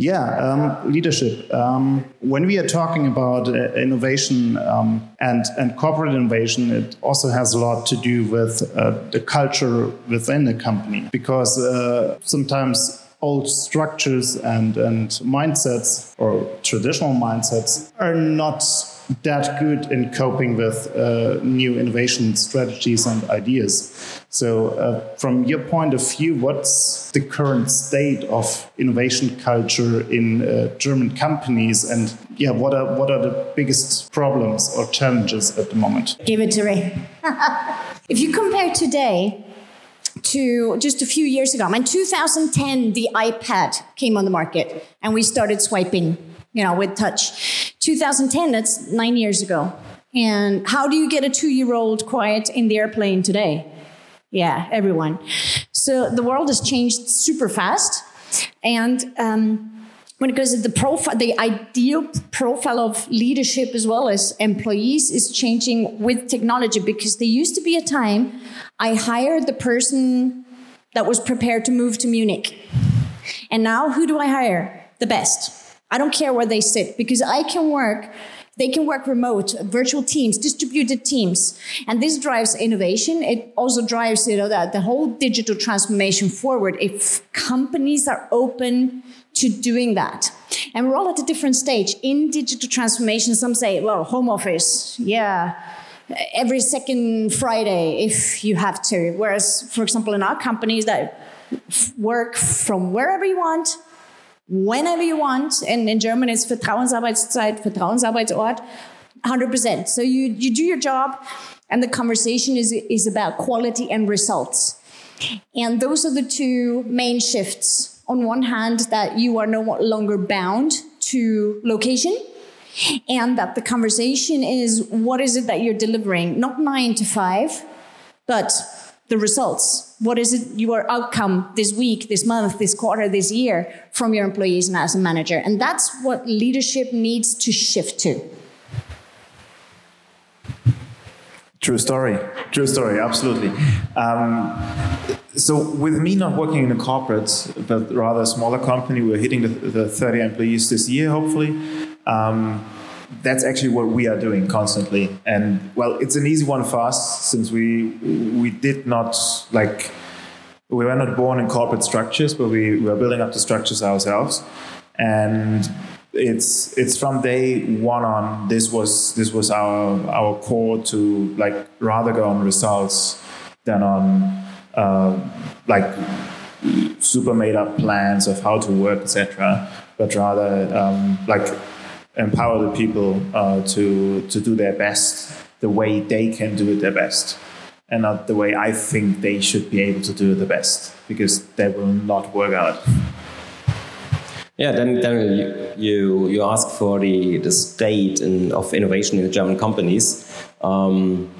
Yeah, um, leadership. Um, when we are talking about uh, innovation um, and and corporate innovation, it also has a lot to do with uh, the culture within the company because uh, sometimes old structures and and mindsets or traditional mindsets are not that good in coping with uh, new innovation strategies and ideas. So, uh, from your point of view, what's the current state of innovation culture in uh, German companies, and yeah, what are what are the biggest problems or challenges at the moment? Give it to Ray. if you compare today to just a few years ago, in 2010, the iPad came on the market, and we started swiping you know, with touch. 2010, that's nine years ago. And how do you get a two year old quiet in the airplane today? Yeah, everyone. So the world has changed super fast. And um, when it goes to the profile, the ideal profile of leadership as well as employees is changing with technology because there used to be a time I hired the person that was prepared to move to Munich. And now who do I hire? The best I don't care where they sit because I can work they can work remote, virtual teams, distributed teams. And this drives innovation. It also drives, you know, the, the whole digital transformation forward if companies are open to doing that. And we're all at a different stage. In digital transformation, some say, well, home office, yeah, every second Friday if you have to. Whereas, for example, in our companies that work from wherever you want, whenever you want. And in German, it's Vertrauensarbeitszeit, Vertrauensarbeitsort, 100%. So you, you do your job, and the conversation is, is about quality and results. And those are the two main shifts. On one hand, that you are no longer bound to location, and that the conversation is what is it that you're delivering? Not nine to five, but the results. What is it your outcome this week, this month, this quarter, this year from your employees and as a manager? And that's what leadership needs to shift to. True story. True story. Absolutely. Um, so, with me not working in a corporate, but rather a smaller company, we're hitting the, the 30 employees this year, hopefully. Um, that's actually what we are doing constantly. And well, it's an easy one for us since we we did not like we were not born in corporate structures, but we were building up the structures ourselves. And it's it's from day one on. This was this was our our core to like rather go on results than on uh, like super made up plans of how to work, etc. But rather um, like empower the people uh, to to do their best the way they can do it their best, and not the way I think they should be able to do it the best, because that will not work out. Yeah, then, then you, you, ask for the, the state in, of innovation in the German companies. Um,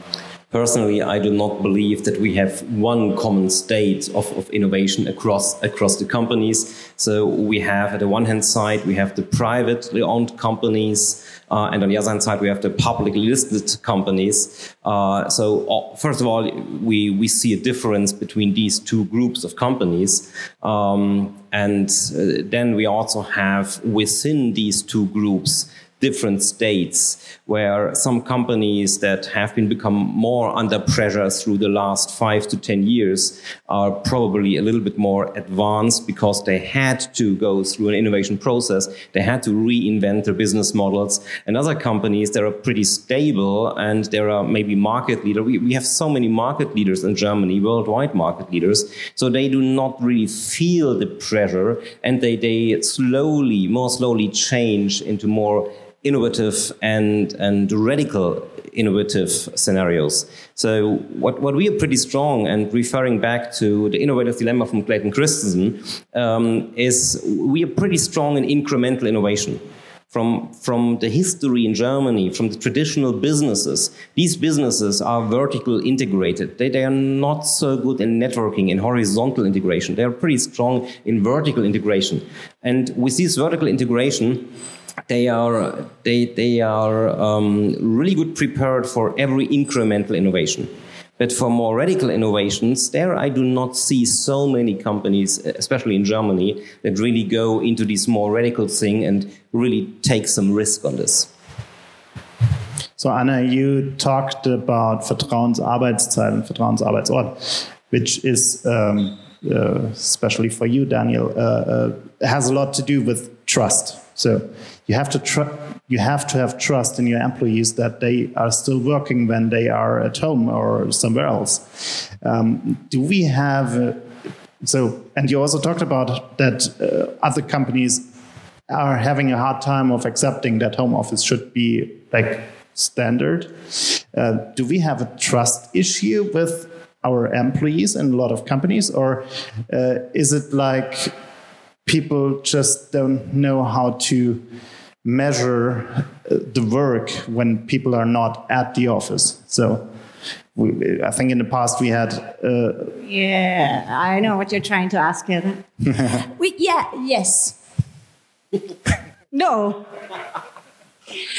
Personally, I do not believe that we have one common state of, of innovation across across the companies. So we have, at the one hand side, we have the privately owned companies, uh, and on the other hand side, we have the publicly listed companies. Uh, so uh, first of all, we we see a difference between these two groups of companies, um, and uh, then we also have within these two groups different states where some companies that have been become more under pressure through the last five to 10 years are probably a little bit more advanced because they had to go through an innovation process. They had to reinvent their business models and other companies that are pretty stable and there are maybe market leader. We, we have so many market leaders in Germany, worldwide market leaders. So they do not really feel the pressure and they, they slowly, more slowly change into more innovative and, and radical innovative scenarios. So what, what we are pretty strong and referring back to the innovative dilemma from Clayton Christensen um, is we are pretty strong in incremental innovation. From, from the history in Germany, from the traditional businesses, these businesses are vertical integrated. They, they are not so good in networking, in horizontal integration. They are pretty strong in vertical integration. And with this vertical integration, they are they they are um, really good prepared for every incremental innovation. But for more radical innovations, there I do not see so many companies, especially in Germany, that really go into this more radical thing and really take some risk on this. So Anna, you talked about Vertrauensarbeitszeit and Vertrauensarbeitsort, which is um, uh, especially for you, Daniel, uh, uh, has a lot to do with trust. So you have to tr- you have to have trust in your employees that they are still working when they are at home or somewhere else. Um, do we have uh, so? And you also talked about that uh, other companies are having a hard time of accepting that home office should be like standard. Uh, do we have a trust issue with our employees in a lot of companies, or uh, is it like people just don't know how to measure uh, the work when people are not at the office? So. We, I think in the past we had. Uh, yeah, I know what you're trying to ask here. we, yeah, yes. no.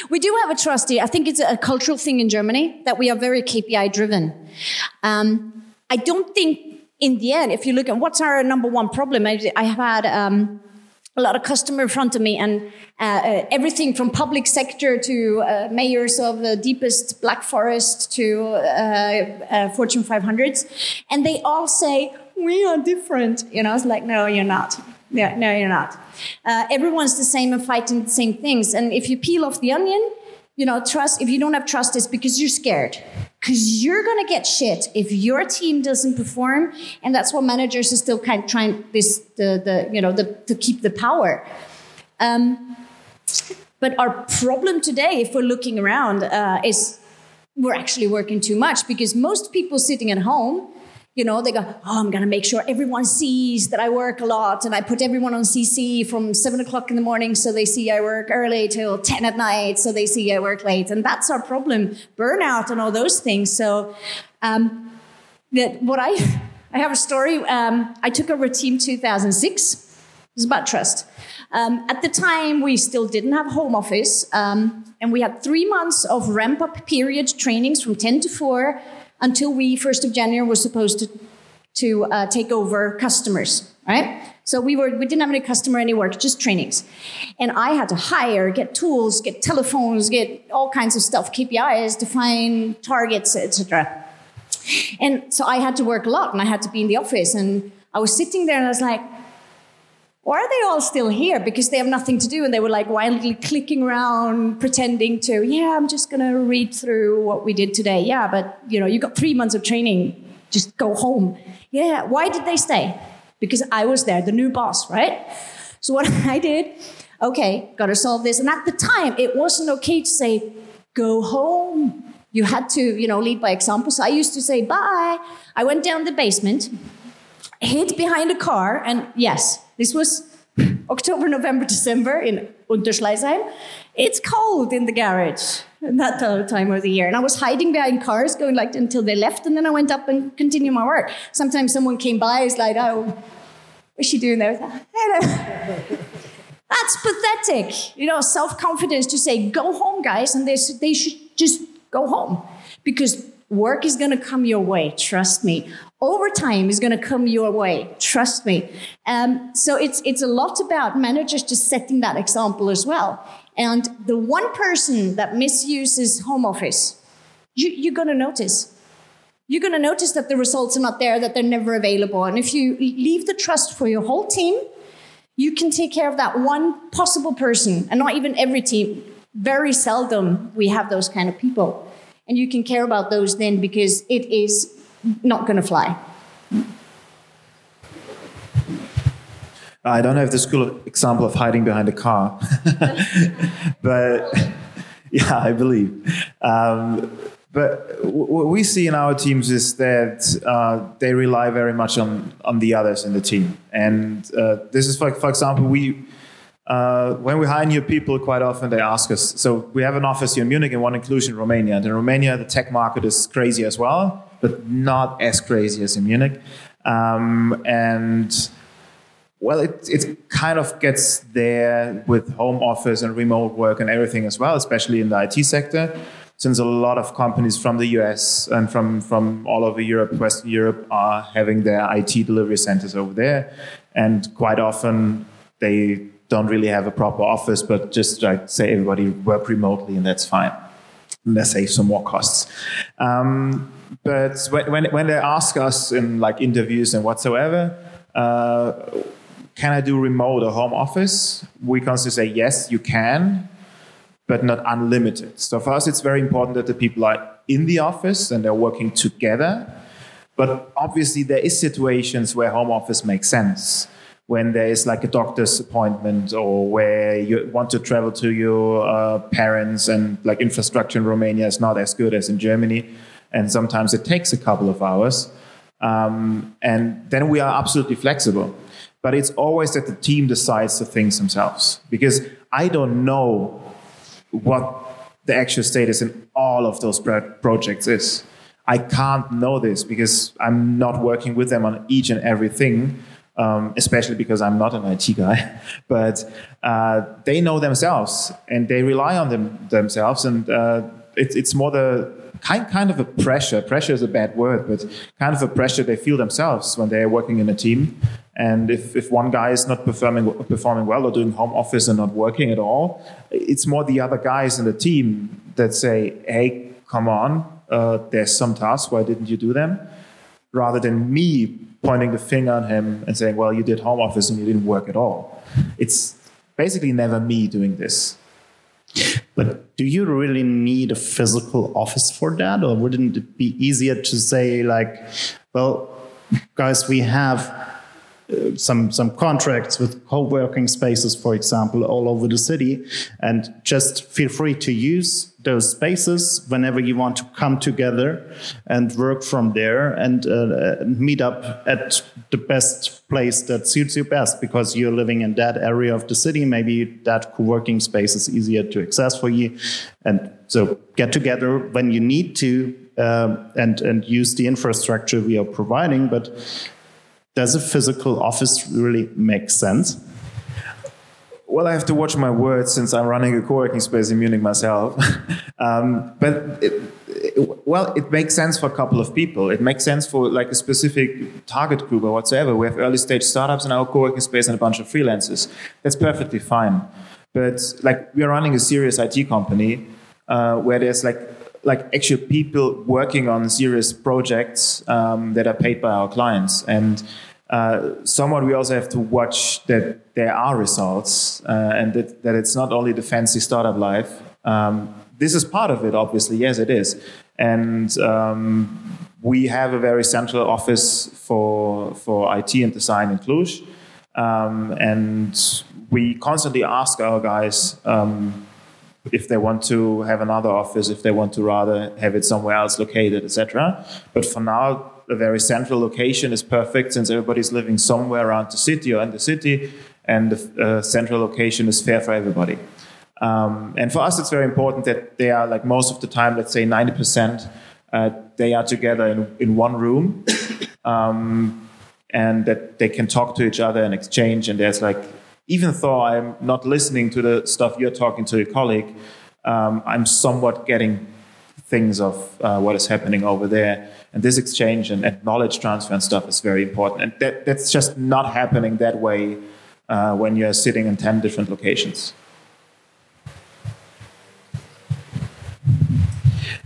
We do have a trustee. I think it's a cultural thing in Germany that we are very KPI driven. Um, I don't think in the end, if you look at what's our number one problem, I, I have had um, a lot of customer in front of me and uh, uh, everything from public sector to uh, mayors of the deepest black forest to uh, uh, Fortune 500s. And they all say, we are different. You know, it's like, no, you're not. Yeah, no, you're not. Uh, everyone's the same and fighting the same things. And if you peel off the onion, you know, trust, if you don't have trust, it's because you're scared. Because you're going to get shit if your team doesn't perform. And that's what managers are still kind of trying this, the, the, you know, the, to keep the power. Um, but our problem today, if we're looking around, uh, is we're actually working too much because most people sitting at home you know, they go, oh, I'm going to make sure everyone sees that I work a lot. And I put everyone on CC from seven o'clock in the morning so they see I work early till 10 at night so they see I work late. And that's our problem burnout and all those things. So, um, that what I, I have a story. Um, I took over Team 2006. It's about trust. Um, at the time, we still didn't have home office, um, and we had three months of ramp up period trainings from 10 to 4 until we, 1st of January, were supposed to, to uh, take over customers, right? So we were we didn't have any customer any work, just trainings. And I had to hire, get tools, get telephones, get all kinds of stuff, KPIs, define targets, etc. And so I had to work a lot and I had to be in the office. And I was sitting there and I was like, why are they all still here? Because they have nothing to do. And they were like wildly clicking around, pretending to, yeah, I'm just going to read through what we did today. Yeah, but you know, you got three months of training. Just go home. Yeah. Why did they stay? Because I was there, the new boss, right? So what I did, okay, got to solve this. And at the time, it wasn't okay to say, go home. You had to, you know, lead by example. So I used to say, bye. I went down the basement, hid behind a car, and yes, this was October, November, December in Unterschleißheim. It's cold in the garage at that time of the year. And I was hiding behind cars going like until they left. And then I went up and continued my work. Sometimes someone came by, is like, oh, what's she doing there? Hello. That's pathetic. You know, self confidence to say, go home, guys. And they, they should just go home because work is going to come your way. Trust me overtime is going to come your way. Trust me. Um, so it's it's a lot about managers just setting that example as well. And the one person that misuses home office, you, you're going to notice. You're going to notice that the results are not there, that they're never available. And if you leave the trust for your whole team, you can take care of that one possible person, and not even every team. Very seldom we have those kind of people. And you can care about those then because it is not going to fly. I don't have the school example of hiding behind a car, but yeah, I believe. Um, but what we see in our teams is that uh, they rely very much on on the others in the team, and uh, this is for for example we. Uh, when we hire new people, quite often they ask us. So we have an office here in Munich and one in Cluj in Romania. And in Romania, the tech market is crazy as well but not as crazy as in Munich. Um, and well, it, it kind of gets there with home office and remote work and everything as well, especially in the IT sector, since a lot of companies from the US and from, from all over Europe, Western Europe, are having their IT delivery centers over there. And quite often they don't really have a proper office, but just like say everybody work remotely and that's fine. They save some more costs. Um, but when, when they ask us in like interviews and whatsoever, uh, can I do remote or home office? We constantly say, yes, you can, but not unlimited. So for us, it's very important that the people are in the office and they're working together. But obviously, there is situations where home office makes sense. When there is like a doctor's appointment or where you want to travel to your uh, parents and like infrastructure in Romania is not as good as in Germany. And sometimes it takes a couple of hours. Um, and then we are absolutely flexible. But it's always that the team decides the things themselves because I don't know what the actual status in all of those projects is. I can't know this because I'm not working with them on each and everything, um, especially because I'm not an IT guy. But uh, they know themselves and they rely on them themselves, and uh, it, it's more the kind kind of a pressure. Pressure is a bad word, but kind of a pressure they feel themselves when they are working in a team and if, if one guy is not performing performing well or doing home office and not working at all, it's more the other guys in the team that say, "Hey, come on, uh, there's some tasks. Why didn't you do them?" Rather than me pointing the finger on him and saying, "Well, you did home office and you didn't work at all." It's basically never me doing this. But do you really need a physical office for that, or wouldn't it be easier to say, like, well, guys, we have uh, some some contracts with co-working spaces, for example, all over the city, and just feel free to use those spaces whenever you want to come together and work from there and uh, meet up at the best place that suits you best because you're living in that area of the city. Maybe that co-working space is easier to access for you, and so get together when you need to. Uh, and and use the infrastructure we are providing, but does a physical office really make sense? Well, I have to watch my words since I'm running a co-working space in Munich myself. um, but it, it, well, it makes sense for a couple of people. It makes sense for like a specific target group or whatsoever. We have early stage startups in our co-working space and a bunch of freelancers. That's perfectly fine. But like we are running a serious IT company uh, where there's like like actual people working on serious projects um, that are paid by our clients and uh, somewhat we also have to watch that there are results uh, and that, that it's not only the fancy startup life. Um, this is part of it obviously. Yes it is. And um, we have a very central office for for IT and design in Cluj. Um, and we constantly ask our guys um, if they want to have another office, if they want to rather have it somewhere else located, etc. But for now, a very central location is perfect since everybody's living somewhere around the city or in the city, and the uh, central location is fair for everybody. Um, and for us, it's very important that they are like most of the time, let's say 90%, uh, they are together in, in one room. Um, and that they can talk to each other and exchange, and there's like even though I'm not listening to the stuff you're talking to your colleague, um, I'm somewhat getting things of uh, what is happening over there. And this exchange and, and, knowledge transfer and stuff is very important. And that, that's just not happening that way uh, when you're sitting in 10 different locations.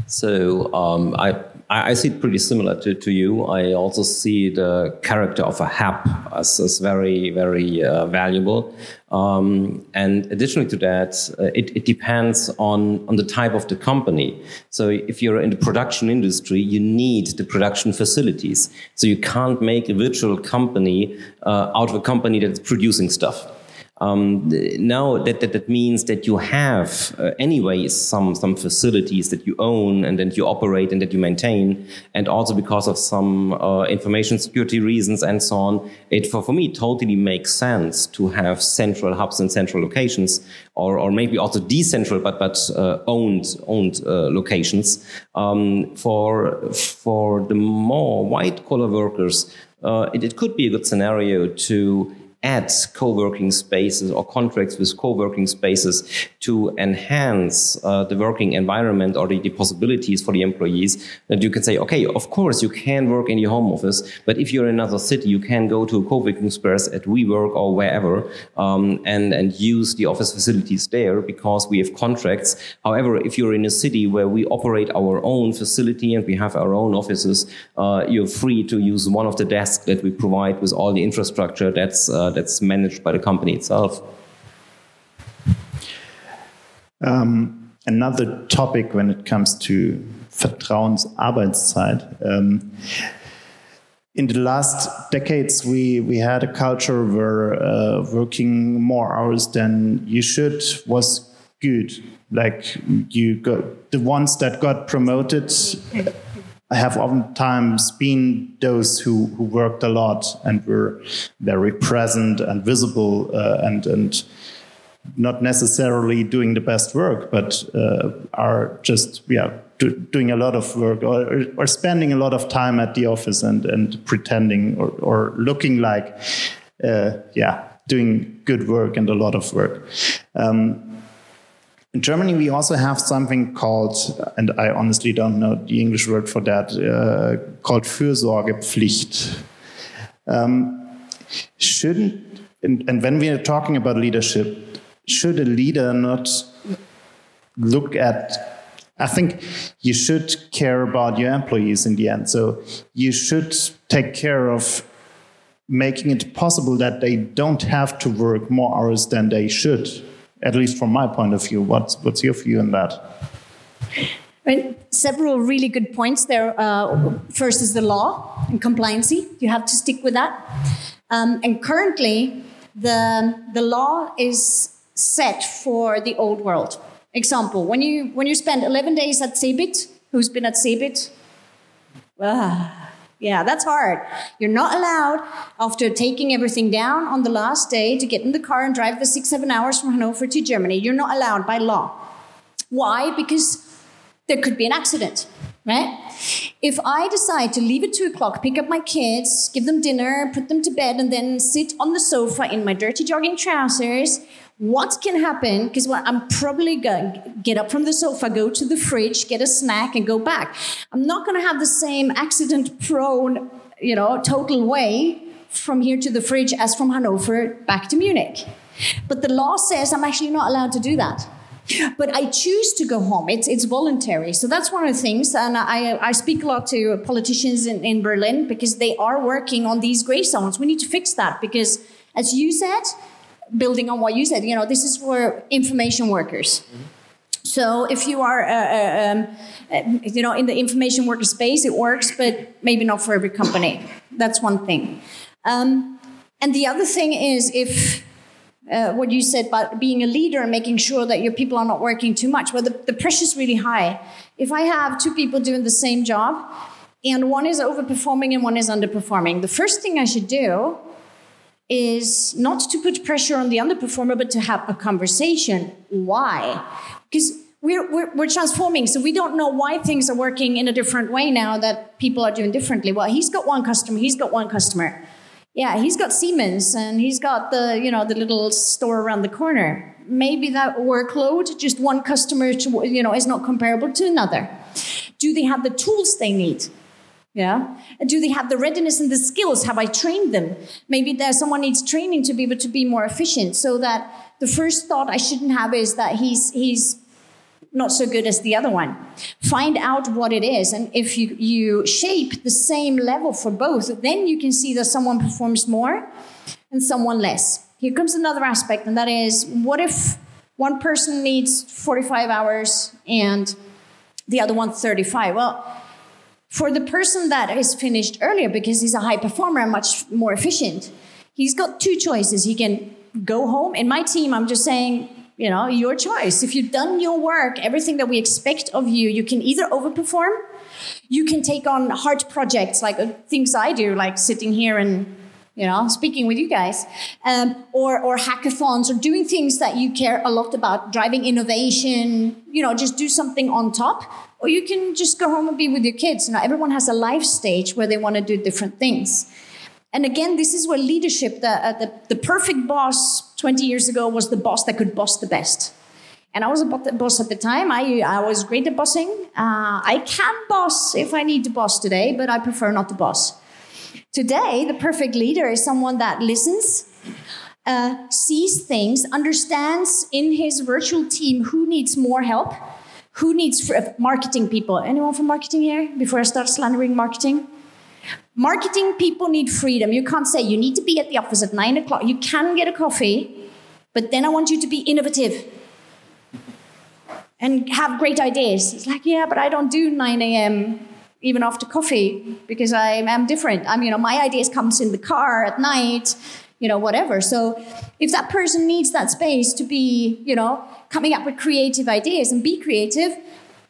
So um, I I, I, see it pretty similar to, to you. I also see the character of a HAP as, as very, very uh, valuable. Um, and additionally to that, uh, it, it, depends on, on the type of the company. So if you're in the production industry, you need the production facilities. So you can't make a virtual company uh, out of a company that's producing stuff. Um, now that, that, that means that you have uh, anyway some some facilities that you own and that you operate and that you maintain, and also because of some uh, information security reasons and so on, it for, for me totally makes sense to have central hubs and central locations, or or maybe also decentral but but uh, owned owned uh, locations um, for for the more white collar workers. Uh, it, it could be a good scenario to add co-working spaces or contracts with co-working spaces to enhance uh, the working environment or the, the, possibilities for the employees, that you can say, okay, of course you can work in your home office, but if you're in another city, you can go to a co-working space at WeWork or wherever um, and and use the office facilities there because we have contracts. However, if you're in a city where we operate our own facility and we have our own offices, uh, you're free to use one of the desks that we provide with all the infrastructure that's uh, that's managed by the company itself. Um, another topic when it comes to Vertrauensarbeitszeit. Um, in the last decades, we, we had a culture where uh, working more hours than you should was good. Like you got the ones that got promoted have oftentimes been those who, who worked a lot and were very present and visible uh, and, and not necessarily doing the best work, but uh, are just yeah do, doing a lot of work or, or spending a lot of time at the office and, and pretending or, or looking like uh, yeah doing good work and a lot of work. Um, in Germany, we also have something called, and I honestly don't know the English word for that, uh, called Fürsorgepflicht. Um, shouldn't, and, and when we are talking about leadership, should a leader not look at I think you should care about your employees in the end. So you should take care of making it possible that they don't have to work more hours than they should at least from my point of view. What's, what's your view on that? Several really good points there. Uh, first is the law and compliancy. You have to stick with that. Um, and currently, the, the law is set for the old world. Example, when you, when you spend 11 days at Cebit, who's been at Cebit? Ah, yeah, that's hard. You're not allowed, after taking everything down on the last day, to get in the car and drive the six, seven hours from Hanover to Germany. You're not allowed by law. Why? Because there could be an accident, right? If I decide to leave at two o'clock, pick up my kids, give them dinner, put them to bed, and then sit on the sofa in my dirty jogging trousers what can happen because well, i'm probably going to get up from the sofa go to the fridge get a snack and go back i'm not going to have the same accident prone you know total way from here to the fridge as from hanover back to munich but the law says i'm actually not allowed to do that but I choose to go home. It's, it's voluntary. So that's one of the things. And I, I speak a lot to politicians in, in Berlin because they are working on these gray zones. We need to fix that because, as you said, building on what you said, you know, this is for information workers. Mm-hmm. So if you are, uh, uh, um, uh, you know, in the information worker space, it works, but maybe not for every company. That's one thing. Um, and the other thing is if uh, what you said about being a leader and making sure that your people are not working too much. Well, the, the pressure is really high. If I have two people doing the same job and one is overperforming and one is underperforming, the first thing I should do is not to put pressure on the underperformer, but to have a conversation. Why? Because we're, we're, we're, transforming, so we don't know why things are working in a different way now that people are doing differently. Well, he's got one customer, he's got one customer. Yeah, he's got Siemens and he's got the, you know, the little store around the corner. Maybe that workload, just one customer, to, you know, is not comparable to another. Do they have the tools they need? Yeah. Do they have the readiness and the skills? Have I trained them? Maybe there's someone needs training to be able to be more efficient. So that the first thought I shouldn't have is that he's he's not so good as the other one. Find out what it is. And if you, you shape the same level for both, then you can see that someone performs more and someone less. Here comes another aspect, and that is what if one person needs 45 hours and the other one 35? Well, for the person that is finished earlier, because he's a high performer and much more efficient, he's got two choices. He can go home. In my team, I'm just saying, you know, your choice. If you've done your work, everything that we expect of you, you can either overperform, you can take on hard projects like uh, things I do, like sitting here and you know, speaking with you guys, um, or, or hackathons, or doing things that you care a lot about, driving innovation, you know, just do something on top. Or you can just go home and be with your kids. Know, everyone has a life stage where they want to do different things. And again, this is where leadership, the, uh, the, the perfect boss 20 years ago was the boss that could boss the best. And I was a boss at the time. I, I was great at bossing. Uh, I can boss if I need to boss today, but I prefer not to boss. Today, the perfect leader is someone that listens, uh, sees things, understands in his virtual team who needs more help, who needs uh, marketing people. Anyone from marketing here? Before I start slandering marketing, marketing people need freedom. You can't say you need to be at the office at nine o'clock. You can get a coffee, but then I want you to be innovative and have great ideas. It's like, yeah, but I don't do 9 a.m. even after coffee because I am different. I'm, you know, my ideas comes in the car at night, you know, whatever. So if that person needs that space to be, you know, coming up with creative ideas and be creative,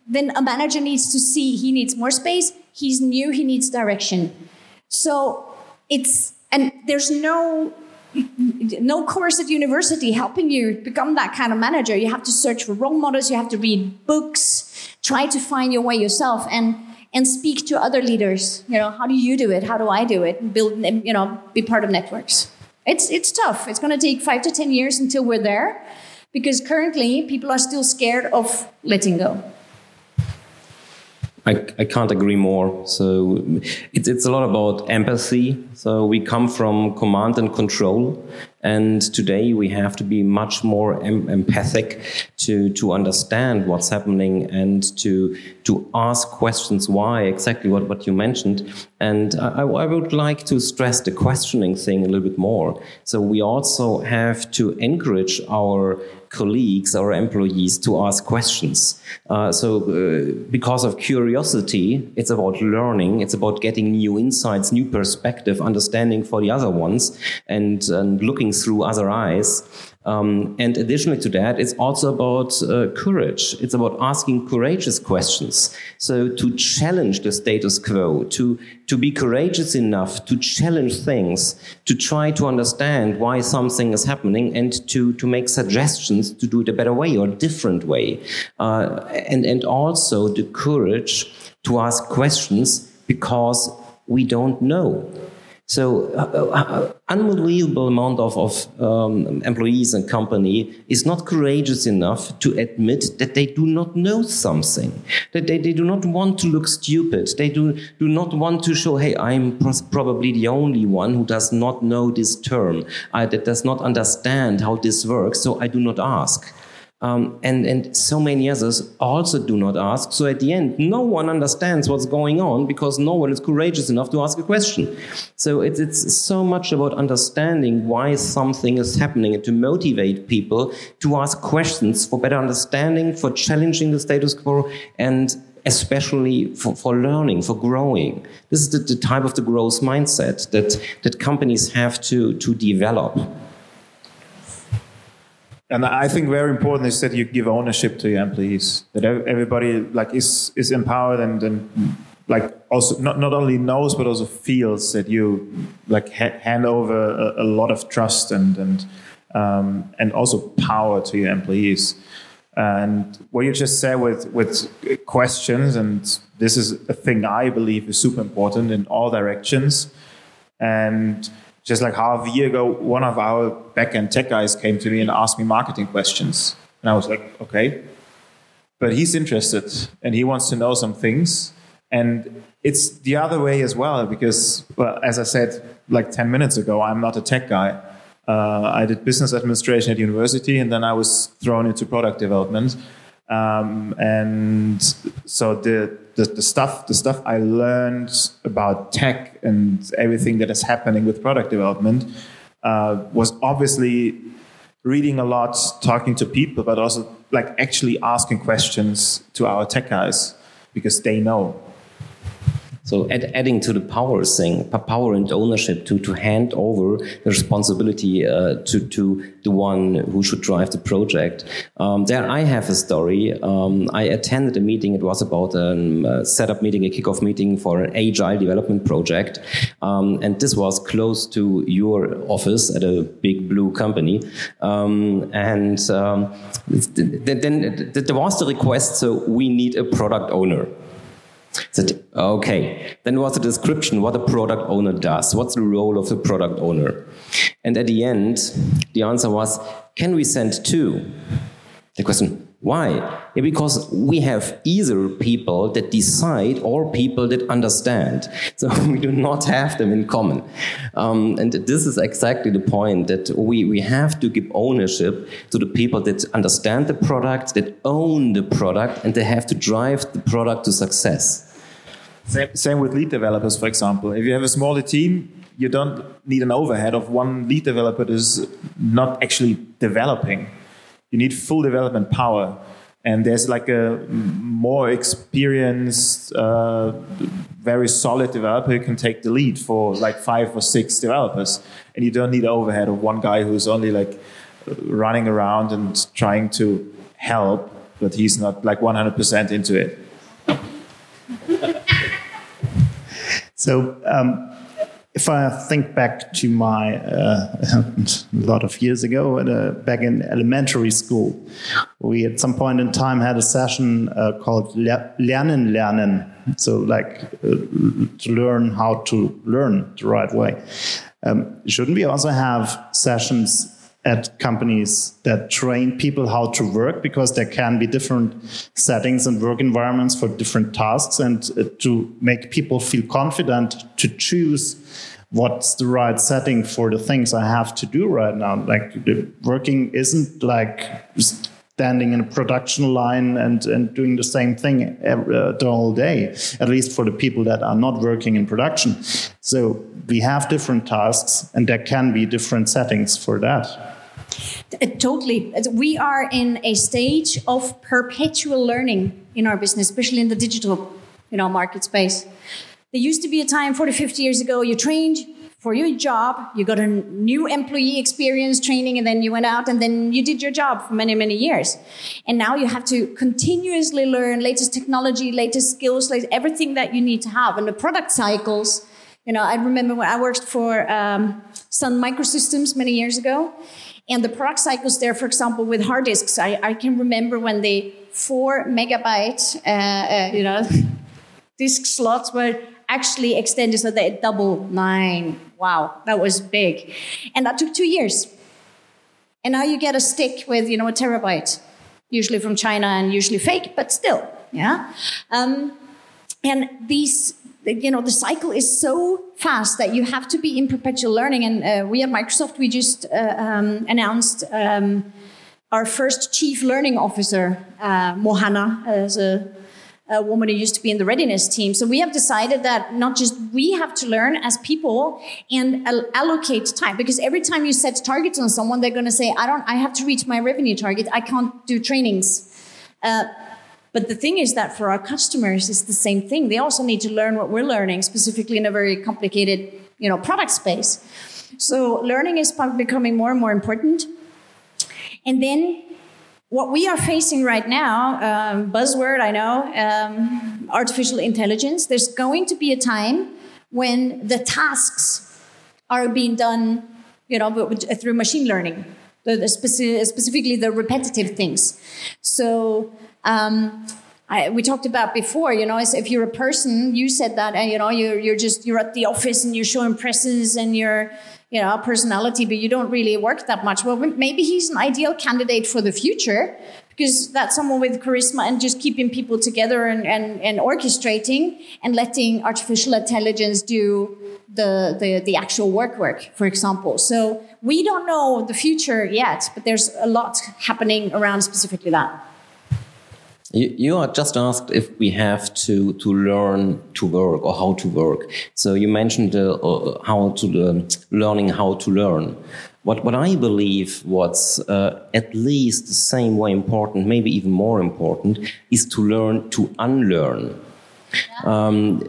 then a manager needs to see he needs more space. He's new, he needs direction. So it's, and there's no no course at university helping you become that kind of manager. You have to search for role models, you have to read books, try to find your way yourself and and speak to other leaders. You know, how do you do it? How do I do it? Build, you know, be part of networks. It's it's tough. It's going to take 5 to 10 years until we're there because currently people are still scared of letting go. I, I can't agree more. So it's, it's a lot about empathy. So we come from command and control. And today we have to be much more em empathic to, to understand what's happening and to, to ask questions why, exactly what, what you mentioned. And I, I would like to stress the questioning thing a little bit more. So we also have to encourage our colleagues or employees to ask questions. Uh, so, uh, because of curiosity, it's about learning, it's about getting new insights, new perspective, understanding for the other ones, and, and looking through other eyes. Um, and additionally to that, it's also about uh, courage. It's about asking courageous questions. So to challenge the status quo, to, to be courageous enough to challenge things, to try to understand why something is happening and to, to make suggestions to do it a better way or a different way. Uh, and, and also the courage to ask questions because we don't know. So, uh, uh, uh, unbelievable amount of, of um, employees and company is not courageous enough to admit that they do not know something, that they, they do not want to look stupid, they do, do not want to show, hey, I'm probably the only one who does not know this term, I, that does not understand how this works, so I do not ask. Um, and, and so many others also do not ask. So at the end, no one understands what's going on because no one is courageous enough to ask a question. So it's, it's so much about understanding why something is happening and to motivate people to ask questions for better understanding, for challenging the status quo, and especially for, for learning, for growing. This is the, the type of the growth mindset that, that companies have to, to develop. And I think very important is that you give ownership to your employees. That everybody like is is empowered and, and like also not, not only knows but also feels that you like ha hand over a, a, lot of trust and and um, and also power to your employees. And what you just said with with questions, and this is a thing I believe is super important in all directions. And just like half a year ago, one of our backend tech guys came to me and asked me marketing questions. And I was like, okay. But he's interested and he wants to know some things. And it's the other way as well, because, well, as I said like 10 minutes ago, I'm not a tech guy. Uh, I did business administration at university and then I was thrown into product development. Um, and so the, the, the stuff the stuff I learned about tech and everything that is happening with product development uh, was obviously reading a lot, talking to people, but also like actually asking questions to our tech guys because they know. So add, adding to the power thing, power and ownership to, to hand over the responsibility uh, to, to the one who should drive the project. Um, there I have a story. Um, I attended a meeting. It was about a um, setup meeting, a kickoff meeting for an agile development project. Um, and this was close to your office at a big blue company. Um, and then, then there was the request, so we need a product owner. Said, okay, then what's the description, what the product owner does, what's the role of the product owner? And at the end, the answer was, can we send two? The question, why? Yeah, because we have either people that decide or people that understand. So we do not have them in common. Um, and this is exactly the point that we, we have to give ownership to the people that understand the product, that own the product, and they have to drive the product to success. Same, same with lead developers, for example. If you have a smaller team, you don't need an overhead of one lead developer that is not actually developing. You need full development power. And there's like a more experienced uh, very solid developer who can take the lead for like five or six developers. And you don't need overhead of one guy who's only like running around and trying to help but he's not like 100% into it so um, if I think back to my uh, a lot of years ago, uh, back in elementary school, we at some point in time had a session uh, called Lernen Lernen, so like uh, to learn how to learn the right way. Um, shouldn't we also have sessions at companies that train people how to work because there can be different settings and work environments for different tasks and uh, to make people feel confident to choose what's the right setting for the things I have to do right now. Like working isn't like standing in a production line and, and doing the same thing every, uh, the whole day, at least for the people that are not working in production. So we have different tasks and there can be different settings for that. Uh, totally. We are in a stage of perpetual learning in our business, especially in the digital you know, market space. There used to be a time 40, 50 years ago, you trained for your job, you got a new employee experience training, and then you went out and then you did your job for many, many years. And now you have to continuously learn latest technology, latest skills, latest, everything that you need to have. And the product cycles, you know, I remember when I worked for um, Sun Microsystems many years ago, and the product cycles there, for example, with hard disks, I, I can remember when the four megabyte, uh, uh, you know, disk slots were actually extended so they double nine. Wow, that was big, and that took two years. And now you get a stick with you know a terabyte, usually from China and usually fake, but still, yeah. Um, and these you know the cycle is so fast that you have to be in perpetual learning. And uh, we at microsoft we just uh, um, announced um, our first chief learning officer uh, mohana as a, a, woman who used to be in the readiness team. So we have decided that not just we have to learn as people and allocate time. Because every time you set targets on someone they're going to say i don't i have to reach my revenue target. I can't do trainings. Uh, but the thing is that for our customers, it's the same thing. They also need to learn what we're learning, specifically in a very complicated, you know, product space. So learning is becoming more and more important. And then what we are facing right now, um, buzzword, I know, um, artificial intelligence. There's going to be a time when the tasks are being done, you know, through machine learning, specifically the repetitive things. So um, I, we talked about before, you know, if you're a person, you said that, and you know, you're, you're just, you're at the office and you're showing presses and you're, you know, personality, but you don't really work that much. Well, maybe he's an ideal candidate for the future because that's someone with charisma and just keeping people together and, and, and orchestrating and letting artificial intelligence do the, the, the actual work work, for example. So we don't know the future yet, but there's a lot happening around specifically that. You, you are just asked if we have to, to learn to work or how to work. So you mentioned uh, uh, how to learn, learning how to learn. What, what I believe what's uh, at least the same way important, maybe even more important, is to learn to unlearn. Um,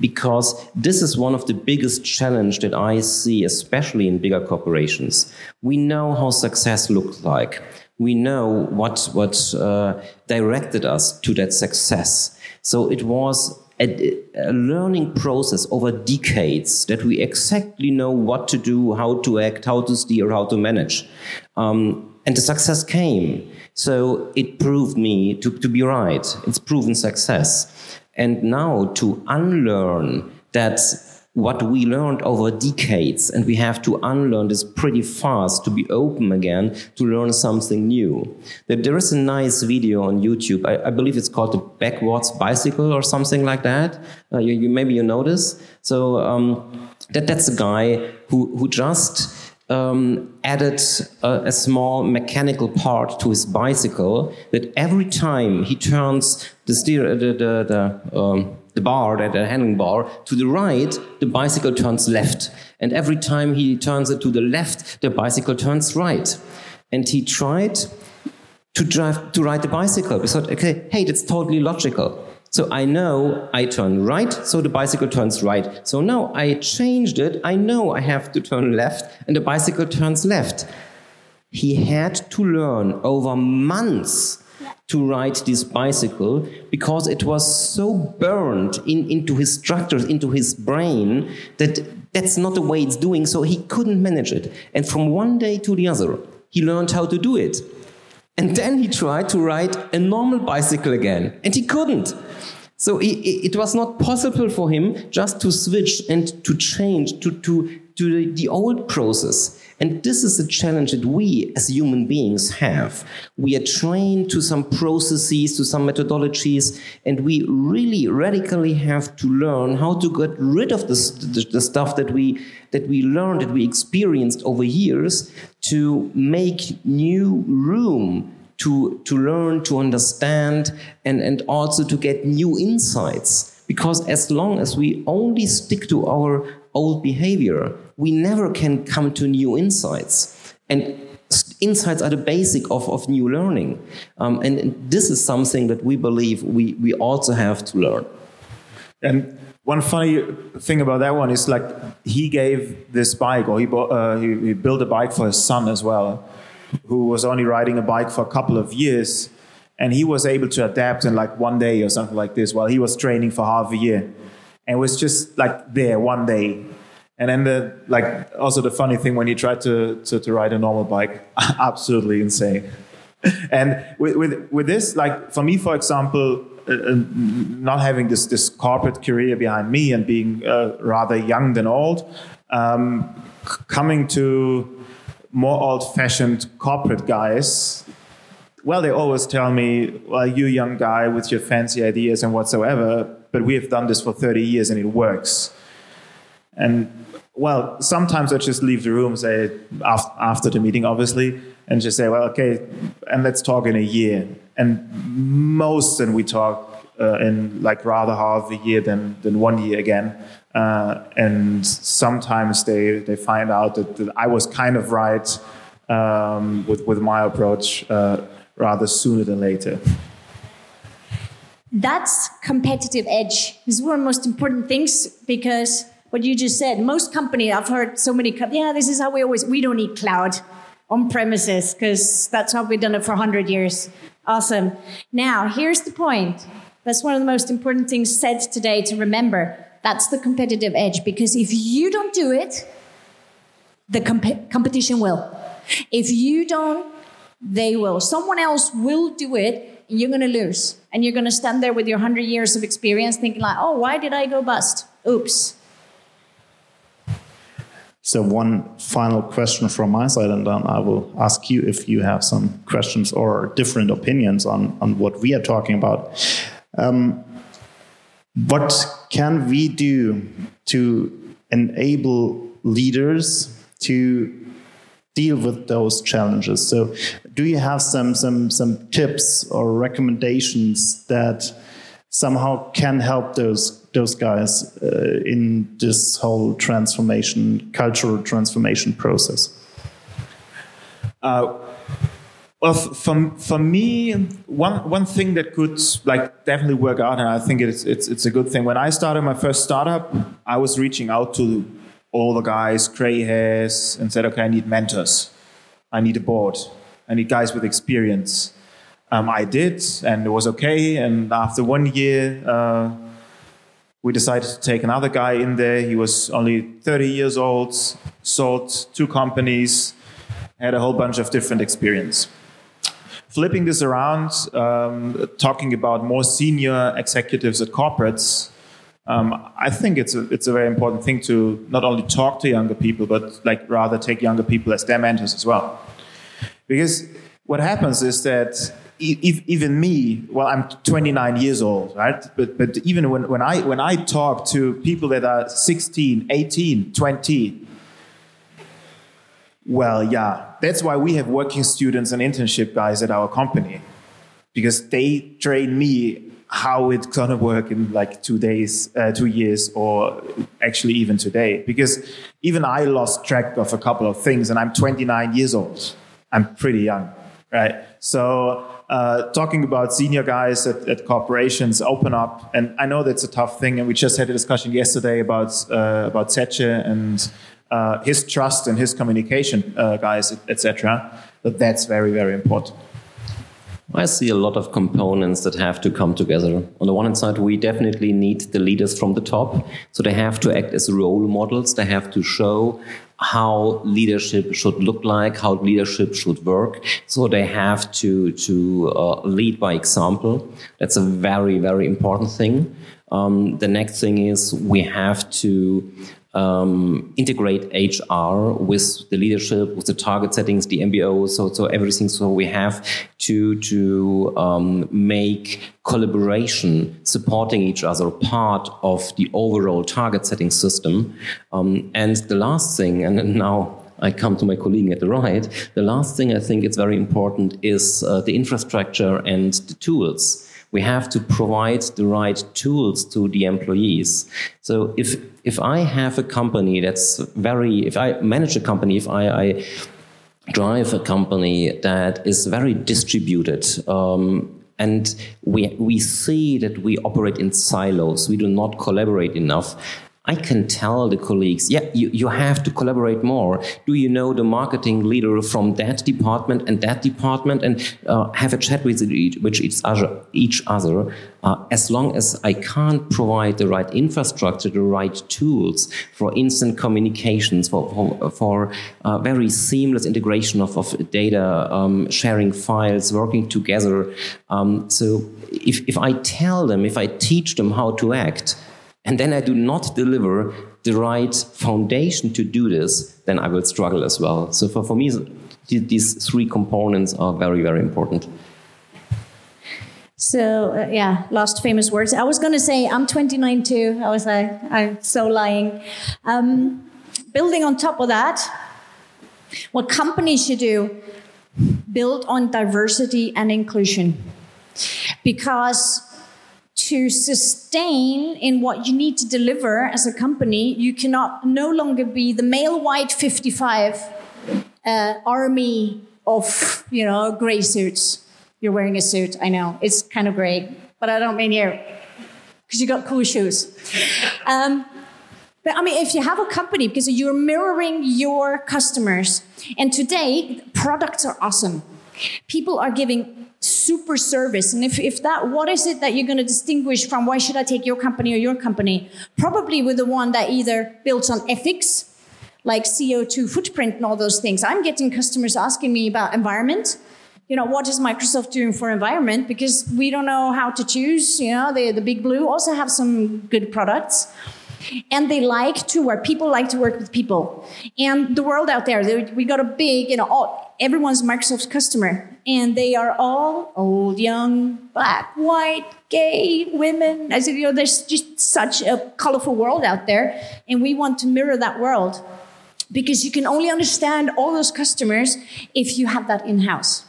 because this is one of the biggest challenge that I see, especially in bigger corporations. We know how success looks like we know what what uh, directed us to that success. So it was a, a, learning process over decades that we exactly know what to do, how to act, how to steer, how to manage, um, and the success came. So it proved me to, to be right. It's proven success. And now to unlearn that what we learned over decades and we have to unlearn this pretty fast to be open again to learn something new. There is a nice video on youtube. I, I believe it's called the backwards bicycle or something like that. Uh, you, you, maybe you notice so um, that that's a guy who who just um, added a, a, small mechanical part to his bicycle that every time he turns the steer the the, the um, the bar, the handling bar, to the right, the bicycle turns left. And every time he turns it to the left, the bicycle turns right. And he tried to drive to ride the bicycle. We thought, okay, hey, that's totally logical. So I know I turn right, so the bicycle turns right. So now I changed it. I know I have to turn left, and the bicycle turns left. He had to learn over months to ride this bicycle because it was so burned in, into his structures, into his brain, that that's not the way it's doing, so he couldn't manage it. And from one day to the other, he learned how to do it. And then he tried to ride a normal bicycle again, and he couldn't. So it, it was not possible for him just to switch and to change to, to, to the, the old process. And this is a challenge that we as human beings have. We are trained to some processes, to some methodologies, and we really radically have to learn how to get rid of this, the, the stuff that we that we learned, that we experienced over years, to make new room to, to learn, to understand, and, and also to get new insights. Because as long as we only stick to our old behavior, we never can come to new insights. And insights are the basic of, of new learning. Um, and, this is something that we believe we, we also have to learn. And one funny thing about that one is like he gave this bike, or he, bought, uh, he, he built a bike for his son as well, who was only riding a bike for a couple of years. And he was able to adapt in like one day or something like this while he was training for half a year. And was just like there one day and then the like also the funny thing when you try to to, to ride a normal bike, absolutely insane. and with, with with this, like for me, for example, uh, uh, not having this this corporate career behind me and being uh, rather young than old, um, coming to more old-fashioned corporate guys well, they always tell me, well, you young guy with your fancy ideas and whatsoever, but we have done this for 30 years and it works. And well, sometimes I just leave the room, say after the meeting, obviously, and just say, well, okay, and let's talk in a year. And most, and we talk uh, in like rather half a year than than one year again. Uh, and sometimes they they find out that, that I was kind of right um, with with my approach uh, rather sooner than later. That's competitive edge. This is one of the most important things because what you just said. Most company, I've heard so many, companies, yeah, this is how we always, we don't need cloud on premises because that's how we've done it for 100 years. Awesome. Now, here's the point. That's one of the most important things said today to remember. That's the competitive edge because if you don't do it, the comp- competition will. If you don't, they will. Someone else will do it, and you're going to lose. And you're going to stand there with your 100 years of experience thinking, like, oh, why did I go bust? Oops. So one final question from my side, and then I will ask you if you have some questions or different opinions on, on what we are talking about. Um, what can we do to enable leaders to deal with those challenges? So, do you have some some some tips or recommendations that somehow can help those those guys uh, in this whole transformation, cultural transformation process? Uh, well, for, for me, one, one thing that could like definitely work out, and I think it's, it's, it's a good thing. When I started my first startup, I was reaching out to all the guys, gray hairs, and said, okay, I need mentors. I need a board. I need guys with experience. Um, I did, and it was okay. And after one year, uh, we decided to take another guy in there. He was only 30 years old, sold two companies, had a whole bunch of different experience. flipping this around, um, talking about more senior executives at corporates, um, I think it's a, it's a very important thing to not only talk to younger people, but like rather take younger people as their mentors as well. Because what happens is that e- even me, well, I'm 29 years old, right? But, but even when, when, I, when I talk to people that are 16, 18, 20, well, yeah, that's why we have working students and internship guys at our company because they train me how it's gonna work in like two days, uh, two years, or actually even today. Because even I lost track of a couple of things, and I'm 29 years old. I'm pretty young, right? So uh, talking about senior guys at, at, corporations open up, and I know that's a tough thing. And we just had a discussion yesterday about uh, about Seche and uh, his trust and his communication uh, guys, etc. But that's very very important. I see a lot of components that have to come together. On the one hand side, we definitely need the leaders from the top. So they have to act as role models. They have to show how leadership should look like, how leadership should work. So they have to, to uh, lead by example. That's a very, very important thing. Um, the next thing is we have to um, integrate HR with the leadership, with the target settings, the MBO, so so everything. So we have to to um, make collaboration, supporting each other, part of the overall target setting system. Um, and the last thing, and now I come to my colleague at the right. The last thing I think is very important is uh, the infrastructure and the tools we have to provide the right tools to the employees. So if if I have a company that's very, if I manage a company, if I, I drive a company that is very distributed. Um, and we, we see that we operate in silos. We do not collaborate enough I can tell the colleagues, yeah, you, you have to collaborate more. Do you know the marketing leader from that department and that department and uh, have a chat with each, each other, each other uh, as long as I can't provide the right infrastructure, the right tools for instant communications, for, for, for uh, very seamless integration of, of data, um, sharing files, working together. Um, so if, if I tell them, if I teach them how to act, and then I do not deliver the right foundation to do this, then I will struggle as well. So for, for me, these three components are very, very important. So uh, yeah, last famous words. I was going to say I'm 29 too. I was like, I'm so lying. Um, building on top of that, what companies should do, build on diversity and inclusion, because to sustain in what you need to deliver as a company, you cannot no longer be the male white 55 uh, army of, you know, gray suits. You're wearing a suit, I know. It's kind of gray, but I don't mean here because you got cool shoes. Um, but I mean, if you have a company, because you're mirroring your customers, and today products are awesome. People are giving super service. And if, if that, what is it that you're going to distinguish from why should I take your company or your company? Probably with the one that either builds on ethics, like CO2 footprint and all those things. I'm getting customers asking me about environment. You know, what is Microsoft doing for environment? Because we don't know how to choose. You know, the, the big blue also have some good products and they like to work. People like to work with people, and the world out there. We got a big, you know, all, everyone's Microsoft's customer, and they are all old, young, black, white, gay, women. i said you know, there's just such a colorful world out there, and we want to mirror that world because you can only understand all those customers if you have that in house.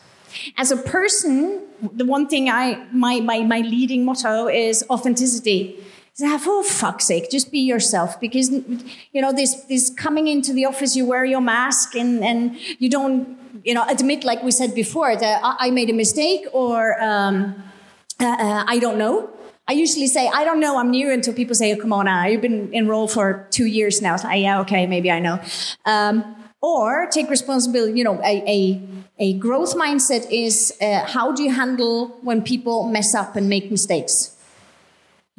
As a person, the one thing I my my, my leading motto is authenticity for fuck's sake, just be yourself. Because you know, this this coming into the office, you wear your mask and and you don't, you know, admit like we said before that I made a mistake or um, uh, uh, I don't know. I usually say I don't know. I'm new until people say, oh, "Come on, now you've been enrolled for two years now." So, yeah, okay, maybe I know. Um, or take responsibility. You know, a, a a growth mindset is uh, how do you handle when people mess up and make mistakes?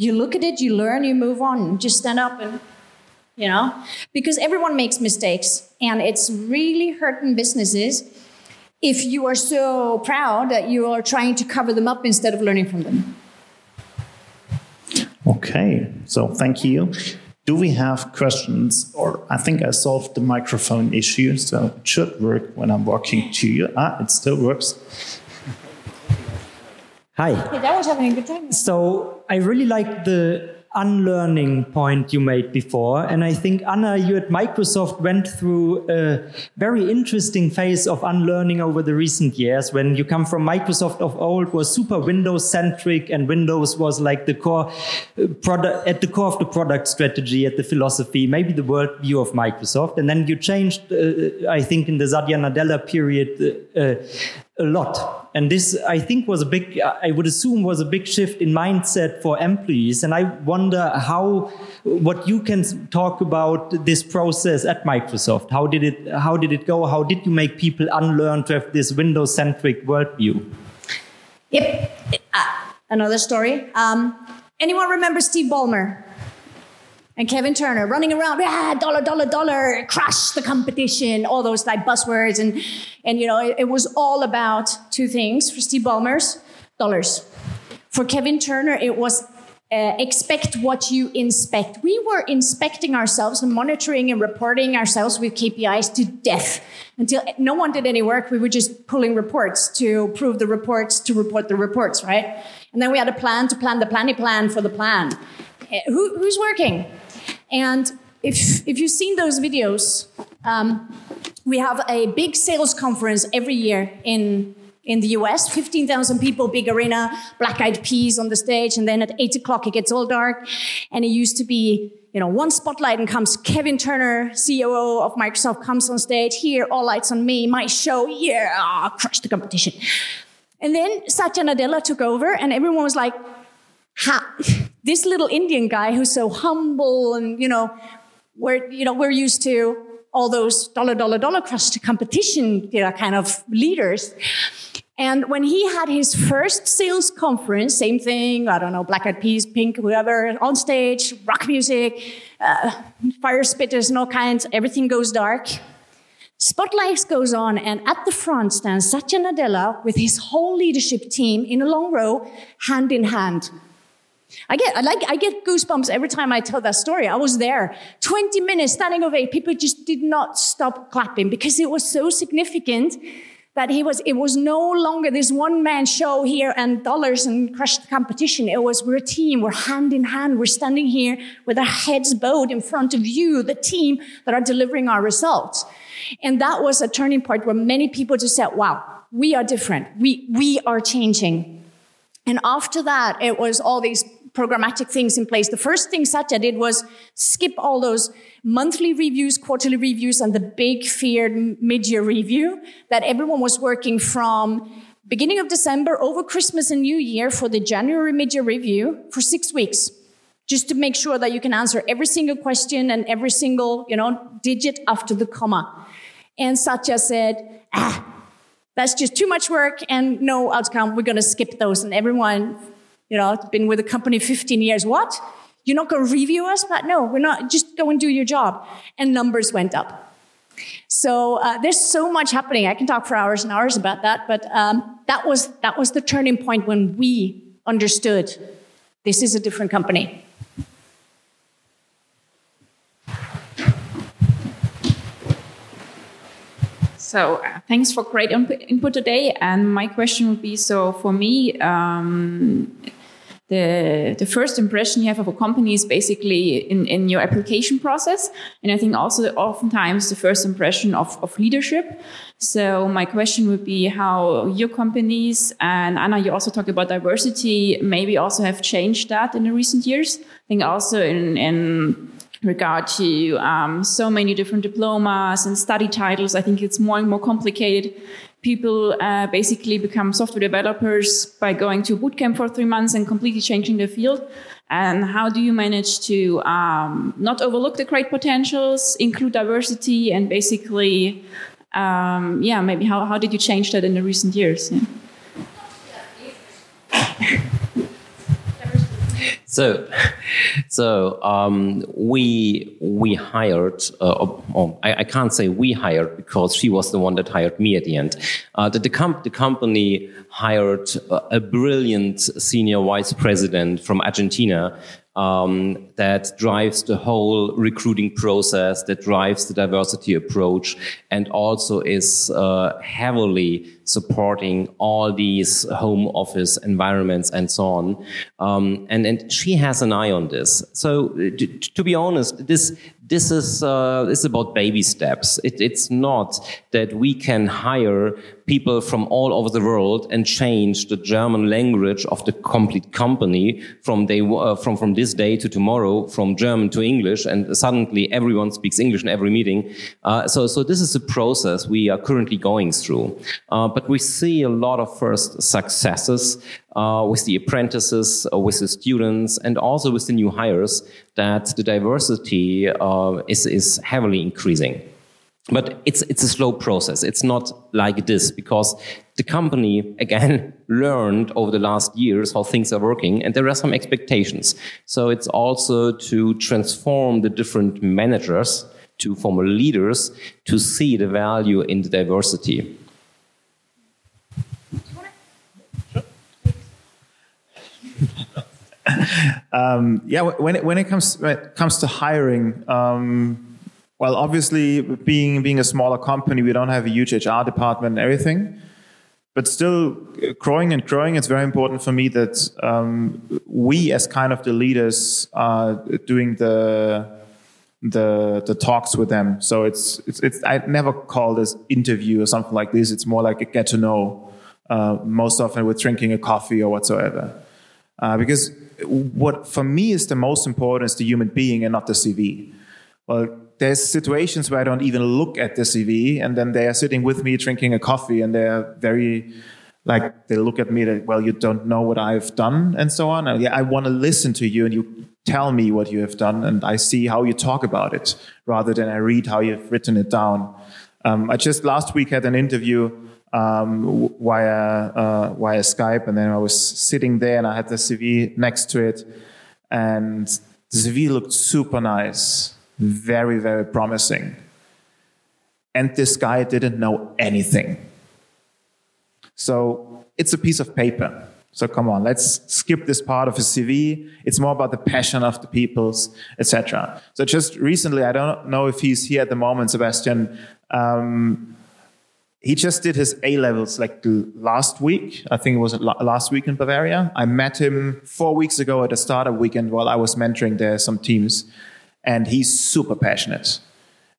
You look at it, you learn, you move on, just stand up and, you know, because everyone makes mistakes and it's really hurting businesses if you are so proud that you are trying to cover them up instead of learning from them. Okay, so thank you. Do we have questions? Or I think I solved the microphone issue, so it should work when I'm walking to you. Ah, it still works. Hi. Hey, that was having a good time. So I really like the unlearning point you made before. And I think, Anna, you at Microsoft went through a very interesting phase of unlearning over the recent years when you come from Microsoft of old was super Windows centric and Windows was like the core uh, product at the core of the product strategy, at the philosophy, maybe the worldview of Microsoft. And then you changed, uh, I think, in the Satya Nadella period, uh, a lot. And this, I think, was a big, I would assume, was a big shift in mindset for employees. And I wonder how, what you can talk about this process at Microsoft. How did it, how did it go? How did you make people unlearn to have this Windows centric worldview? Yep. Uh, another story. Um, anyone remember Steve Ballmer? And Kevin Turner running around, ah, dollar, dollar, dollar, crush the competition, all those like buzzwords. And, and you know, it, it was all about two things for Steve Ballmer's dollars. For Kevin Turner, it was uh, expect what you inspect. We were inspecting ourselves and monitoring and reporting ourselves with KPIs to death until no one did any work. We were just pulling reports to prove the reports, to report the reports, right? And then we had a plan to plan the planning plan for the plan. Uh, who, who's working? And if, if you've seen those videos, um, we have a big sales conference every year in, in the US 15,000 people, big arena, black eyed peas on the stage. And then at 8 o'clock, it gets all dark. And it used to be you know, one spotlight and comes Kevin Turner, COO of Microsoft, comes on stage. Here, all lights on me, my show. Yeah, oh, crush the competition. And then Satya Nadella took over, and everyone was like, ha, this little Indian guy who's so humble and, you know, we're, you know, we're used to all those dollar, dollar, dollar crush competition, you know, kind of leaders. And when he had his first sales conference, same thing, I don't know, Black Eyed Peas, Pink, whoever, on stage, rock music, uh, fire spitters and all kinds, everything goes dark. Spotlights goes on, and at the front stands Satya Nadella with his whole leadership team in a long row, hand in hand. I get, I like, I get goosebumps every time I tell that story. I was there, 20 minutes standing ovation. People just did not stop clapping because it was so significant that he was, it was no longer this one man show here and dollars and crushed competition. It was, we're a team. We're hand in hand. We're standing here with our heads bowed in front of you, the team that are delivering our results. And that was a turning point where many people just said, wow, we are different. We, we are changing. And after that, it was all these programmatic things in place. The first thing Satya did was skip all those monthly reviews, quarterly reviews, and the big feared mid-year review that everyone was working from beginning of December over Christmas and New Year for the January mid-year review for six weeks. Just to make sure that you can answer every single question and every single, you know, digit after the comma. And Satya said, ah, that's just too much work and no outcome. We're going to skip those. And everyone you know, I've been with the company 15 years. What? You're not going to review us? But no, we're not. Just go and do your job. And numbers went up. So uh, there's so much happening. I can talk for hours and hours about that, but um, that was that was the turning point when we understood this is a different company. So uh, thanks for great input today. And my question would be: so for me, um, the, the first impression you have of a company is basically in, in your application process. And I think also oftentimes the first impression of, of leadership. So my question would be how your companies and Anna, you also talked about diversity, maybe also have changed that in the recent years. I think also in, in regard to um, so many different diplomas and study titles, I think it's more and more complicated people uh, basically become software developers by going to bootcamp for three months and completely changing their field. And how do you manage to um, not overlook the great potentials, include diversity, and basically, um, yeah, maybe how, how did you change that in the recent years? Yeah. So, so um, we we hired. Uh, oh, I, I, can't say we hired because she was the one that hired me at the end. Uh, the, the, com the, company hired a brilliant senior vice president from Argentina um, that drives the whole recruiting process, that drives the diversity approach, and also is uh, heavily supporting all these home office environments and so on. Um, and, and she has an eye on this. So, to, to be honest, this this is uh, is about baby steps. It, it's not that we can hire people from all over the world and change the German language of the complete company from day uh, from from this day to tomorrow, from German to English, and suddenly everyone speaks English in every meeting. Uh, so so this is a process we are currently going through, uh, but we see a lot of first successes uh, with the apprentices, uh, with the students, and also with the new hires that the diversity uh, is, is heavily increasing. But it's, it's a slow process. It's not like this because the company, again, learned over the last years how things are working and there are some expectations. So it's also to transform the different managers to former leaders to see the value in the diversity. um, yeah, when it, when it comes when it comes to hiring, um, well, obviously being being a smaller company, we don't have a huge HR department and everything. But still, growing and growing, it's very important for me that um, we, as kind of the leaders, are doing the the the talks with them. So it's it's, it's I never call this interview or something like this. It's more like a get to know. Uh, most often, with drinking a coffee or whatsoever, uh, because what for me is the most important is the human being and not the CV. Well, there's situations where I don't even look at the CV, and then they are sitting with me drinking a coffee, and they're very like they look at me that well, you don't know what I've done, and so on. And yeah, I want to listen to you, and you tell me what you have done, and I see how you talk about it rather than I read how you've written it down. Um, I just last week had an interview um, via uh, via Skype, and then I was sitting there, and I had the CV next to it, and the CV looked super nice, very very promising, and this guy didn't know anything. So it's a piece of paper. So come on, let's skip this part of his CV. It's more about the passion of the peoples, etc. So just recently, I don't know if he's here at the moment, Sebastian. Um, he just did his A levels like last week. I think it was last week in Bavaria. I met him four weeks ago at a startup weekend while I was mentoring there some teams, and he's super passionate.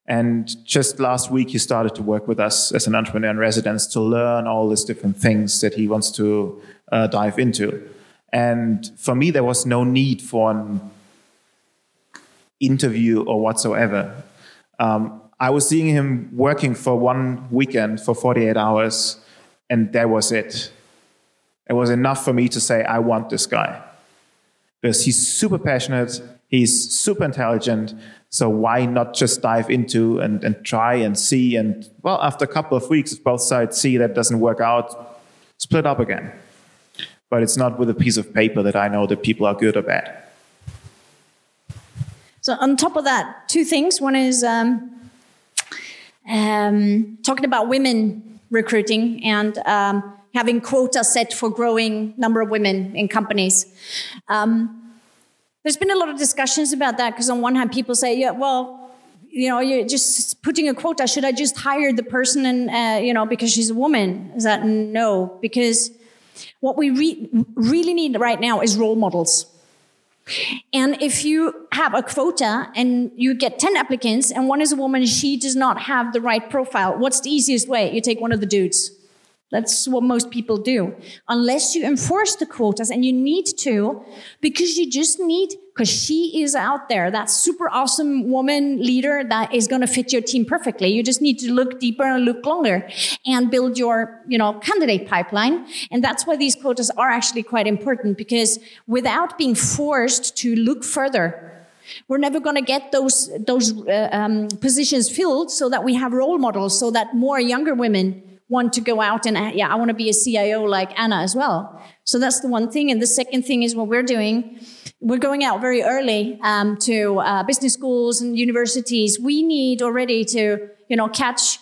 And just last week, he started to work with us as an entrepreneur in residence to learn all these different things that he wants to uh, dive into. And for me, there was no need for an interview or whatsoever. Um, I was seeing him working for one weekend for 48 hours, and that was it. It was enough for me to say, I want this guy. Because he's super passionate, he's super intelligent, so why not just dive into and, and try and see? And well, after a couple of weeks, if both sides see that doesn't work out, split up again. But it's not with a piece of paper that I know that people are good or bad. So, on top of that, two things. One is um, um, talking about women recruiting and um, having quota set for growing number of women in companies. Um, there's been a lot of discussions about that because on one hand, people say, "Yeah, well, you know, you're just putting a quota. Should I just hire the person and uh, you know because she's a woman?" Is that no? Because what we re- really need right now is role models. And if you have a quota and you get 10 applicants and one is a woman, she does not have the right profile, what's the easiest way? You take one of the dudes. That's what most people do. Unless you enforce the quotas, and you need to, because you just need, because she is out there, that super awesome woman leader that is going to fit your team perfectly. You just need to look deeper and look longer and build your, you know, candidate pipeline. And that's why these quotas are actually quite important because without being forced to look further, we're never going to get those those uh, um, positions filled so that we have role models, so that more younger women want to go out and, yeah, I want to be a CIO like Anna as well. So that's the one thing. And the second thing is what we're doing we're going out very early um, to uh, business schools and universities. We need already to, you know, catch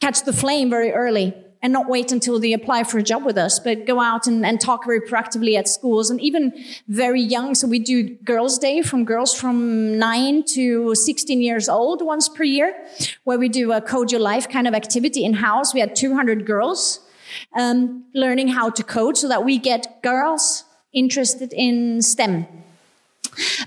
catch the flame very early and not wait until they apply for a job with us, but go out and, and talk very proactively at schools and even very young. So we do Girls' Day from girls from nine to 16 years old once per year, where we do a Code Your Life kind of activity in house. We had 200 girls um, learning how to code so that we get girls interested in STEM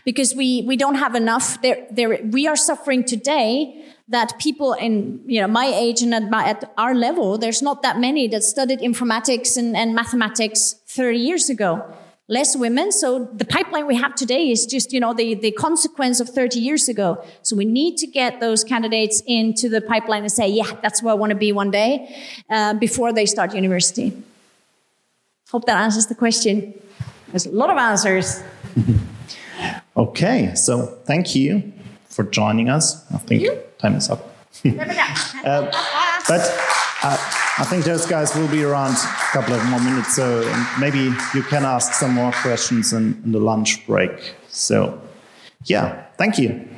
because we, we don't have enough. There, there, we are suffering today that people in you know my age and at, my, at our level, there's not that many that studied informatics and, and mathematics 30 years ago. Less women, so the pipeline we have today is just you know the, the consequence of 30 years ago. So we need to get those candidates into the pipeline and say, yeah, that's where I want to be one day, uh, before they start university. Hope that answers the question. There's a lot of answers. Okay, so thank you for joining us. I think time is up. uh, but uh, I think those guys will be around a couple of more minutes, so maybe you can ask some more questions in, in the lunch break. So, yeah, thank you.